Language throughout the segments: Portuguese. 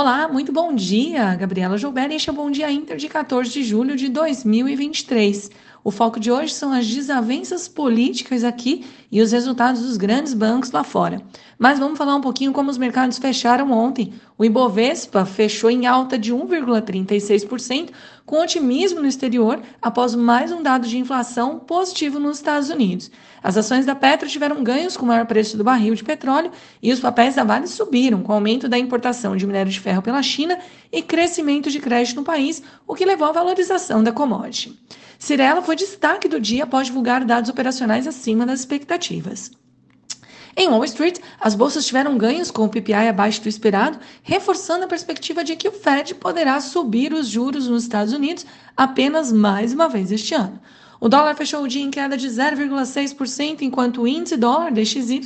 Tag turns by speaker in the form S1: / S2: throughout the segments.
S1: Olá, muito bom dia, Gabriela Joubert. Este é o Bom Dia Inter de 14 de julho de 2023. O foco de hoje são as desavenças políticas aqui e os resultados dos grandes bancos lá fora. Mas vamos falar um pouquinho como os mercados fecharam ontem. O Ibovespa fechou em alta de 1,36%, com otimismo no exterior após mais um dado de inflação positivo nos Estados Unidos. As ações da Petro tiveram ganhos com o maior preço do barril de petróleo e os papéis da Vale subiram com o aumento da importação de minério de ferro pela China e crescimento de crédito no país, o que levou à valorização da commodity. Cirela foi destaque do dia após divulgar dados operacionais acima das expectativas. Em Wall Street, as bolsas tiveram ganhos com o PPI abaixo do esperado, reforçando a perspectiva de que o Fed poderá subir os juros nos Estados Unidos apenas mais uma vez este ano. O dólar fechou o dia em queda de 0,6%, enquanto o índice dólar DXY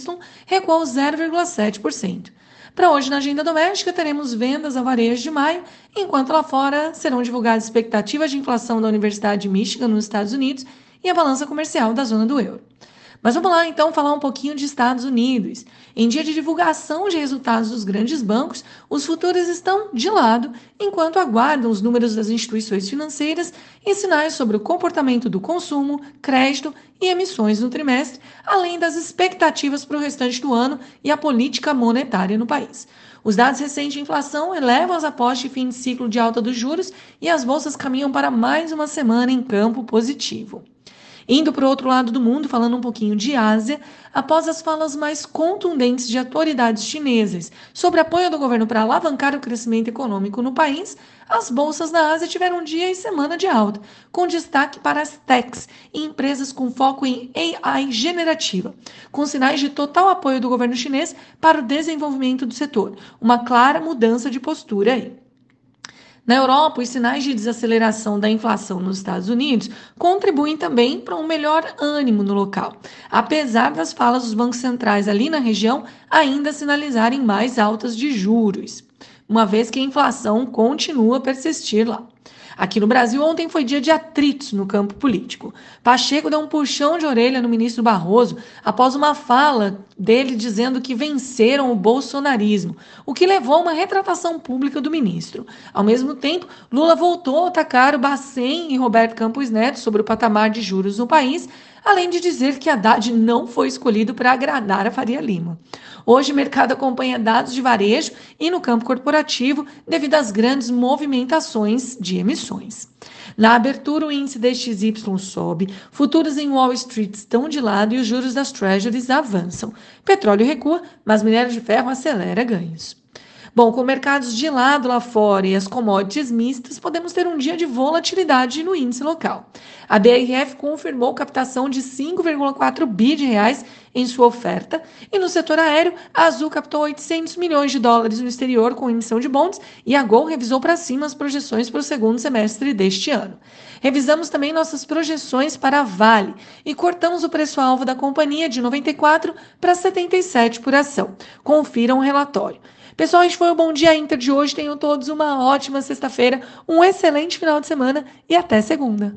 S1: recuou 0,7%. Para hoje, na agenda doméstica, teremos vendas a varejo de maio, enquanto lá fora serão divulgadas expectativas de inflação da Universidade de Michigan nos Estados Unidos e a balança comercial da zona do euro. Mas vamos lá então falar um pouquinho de Estados Unidos. Em dia de divulgação de resultados dos grandes bancos, os futuros estão de lado, enquanto aguardam os números das instituições financeiras e sinais sobre o comportamento do consumo, crédito e emissões no trimestre, além das expectativas para o restante do ano e a política monetária no país. Os dados recentes de inflação elevam as apostas de fim de ciclo de alta dos juros e as bolsas caminham para mais uma semana em campo positivo. Indo para o outro lado do mundo, falando um pouquinho de Ásia, após as falas mais contundentes de autoridades chinesas sobre apoio do governo para alavancar o crescimento econômico no país, as bolsas na Ásia tiveram dia e semana de alta, com destaque para as techs e empresas com foco em AI generativa, com sinais de total apoio do governo chinês para o desenvolvimento do setor. Uma clara mudança de postura aí. Na Europa, os sinais de desaceleração da inflação nos Estados Unidos contribuem também para um melhor ânimo no local, apesar das falas dos bancos centrais ali na região ainda sinalizarem mais altas de juros, uma vez que a inflação continua a persistir lá. Aqui no Brasil, ontem foi dia de atritos no campo político. Pacheco deu um puxão de orelha no ministro Barroso após uma fala dele dizendo que venceram o bolsonarismo, o que levou a uma retratação pública do ministro. Ao mesmo tempo, Lula voltou a atacar o Bacen e Roberto Campos Neto sobre o patamar de juros no país, além de dizer que Haddad não foi escolhido para agradar a Faria Lima. Hoje, o mercado acompanha dados de varejo e no campo corporativo devido às grandes movimentações de emissões. Na abertura, o índice DXY sobe, futuros em Wall Street estão de lado e os juros das treasuries avançam. Petróleo recua, mas minério de ferro acelera ganhos. Bom, com mercados de lado lá fora e as commodities mistas, podemos ter um dia de volatilidade no índice local. A BRF confirmou captação de 5,4 bi de reais em sua oferta e no setor aéreo, a Azul captou 800 milhões de dólares no exterior com emissão de bonds e a Gol revisou para cima as projeções para o segundo semestre deste ano. Revisamos também nossas projeções para a Vale e cortamos o preço-alvo da companhia de 94 para 77 por ação. Confiram o relatório. Pessoal, este foi o Bom Dia Inter de hoje. Tenham todos uma ótima sexta-feira, um excelente final de semana e até segunda.